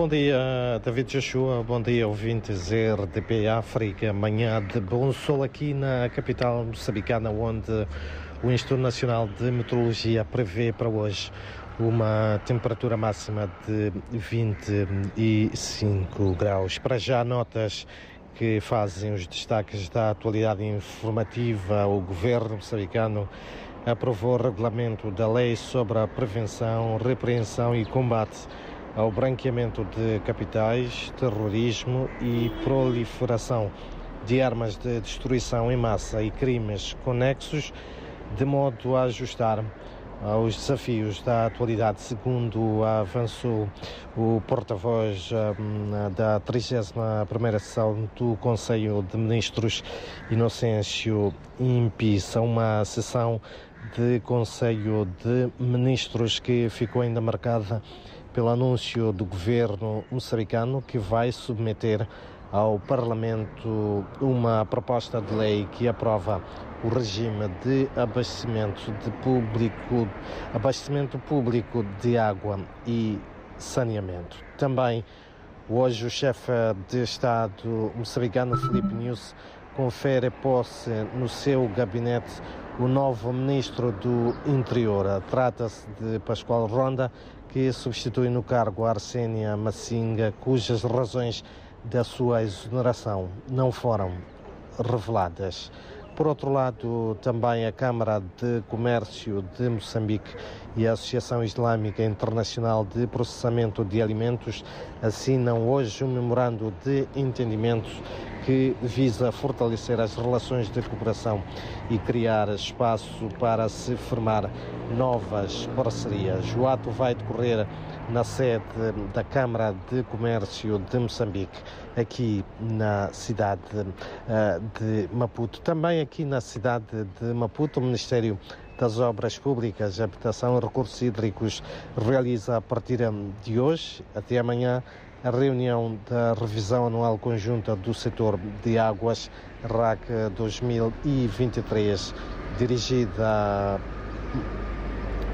Bom dia, David Joshua. Bom dia, ouvintes RDP África. Manhã de bom sol aqui na capital moçambicana, onde o Instituto Nacional de Meteorologia prevê para hoje uma temperatura máxima de 25 graus. Para já, notas que fazem os destaques da atualidade informativa. O governo moçambicano aprovou o regulamento da lei sobre a prevenção, repreensão e combate ao branqueamento de capitais, terrorismo e proliferação de armas de destruição em massa e crimes conexos, de modo a ajustar aos desafios da atualidade, segundo avançou o porta-voz um, da 31ª sessão do Conselho de Ministros, Inocêncio Impisa, uma sessão de Conselho de Ministros que ficou ainda marcada pelo anúncio do governo moçambicano que vai submeter ao Parlamento uma proposta de lei que aprova o regime de abastecimento de público, abastecimento público de água e saneamento. Também hoje o chefe de Estado moçambicano Felipe News confere posse no seu gabinete o novo ministro do Interior. Trata-se de Pascoal Ronda, que substitui no cargo Arsênia Massinga, cujas razões da sua exoneração não foram reveladas. Por outro lado, também a Câmara de Comércio de Moçambique e a Associação Islâmica Internacional de Processamento de Alimentos assinam hoje um memorando de entendimento que visa fortalecer as relações de cooperação e criar espaço para se formar novas parcerias. O ato vai decorrer na sede da Câmara de Comércio de Moçambique, aqui na cidade de Maputo. Também aqui na cidade de Maputo, o Ministério das Obras Públicas, Habitação e Recursos Hídricos realiza a partir de hoje até amanhã a reunião da revisão anual conjunta do setor de águas RAC 2023, dirigida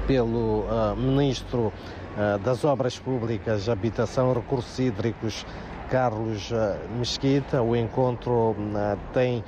pelo uh, Ministro uh, das Obras Públicas, Habitação e Recursos Hídricos, Carlos Mesquita. O encontro tem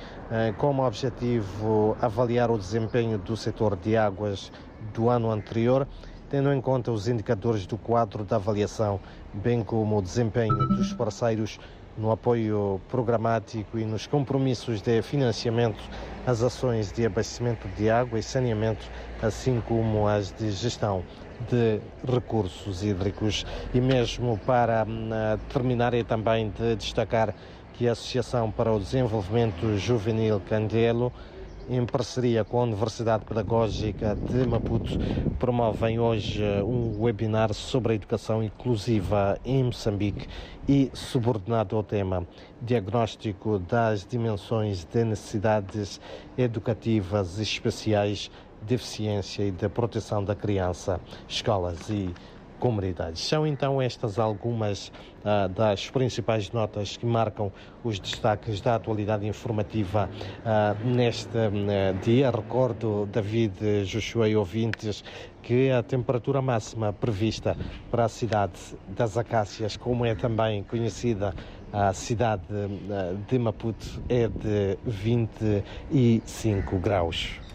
como objetivo avaliar o desempenho do setor de águas do ano anterior, tendo em conta os indicadores do quadro de avaliação, bem como o desempenho dos parceiros no apoio programático e nos compromissos de financiamento às ações de abastecimento de água e saneamento, assim como as de gestão de recursos hídricos. E mesmo para uh, terminar, é também de destacar que a Associação para o Desenvolvimento Juvenil Candelo em parceria com a Universidade Pedagógica de Maputo, promovem hoje um webinar sobre a educação inclusiva em Moçambique e subordinado ao tema Diagnóstico das dimensões de necessidades educativas especiais, deficiência e da proteção da criança, escolas e comunidades. São então estas algumas uh, das principais notas que marcam os destaques da atualidade informativa uh, neste uh, dia. Recordo, David, Joshua e ouvintes, que a temperatura máxima prevista para a cidade das Acácias, como é também conhecida a cidade de Maputo, é de 25 graus.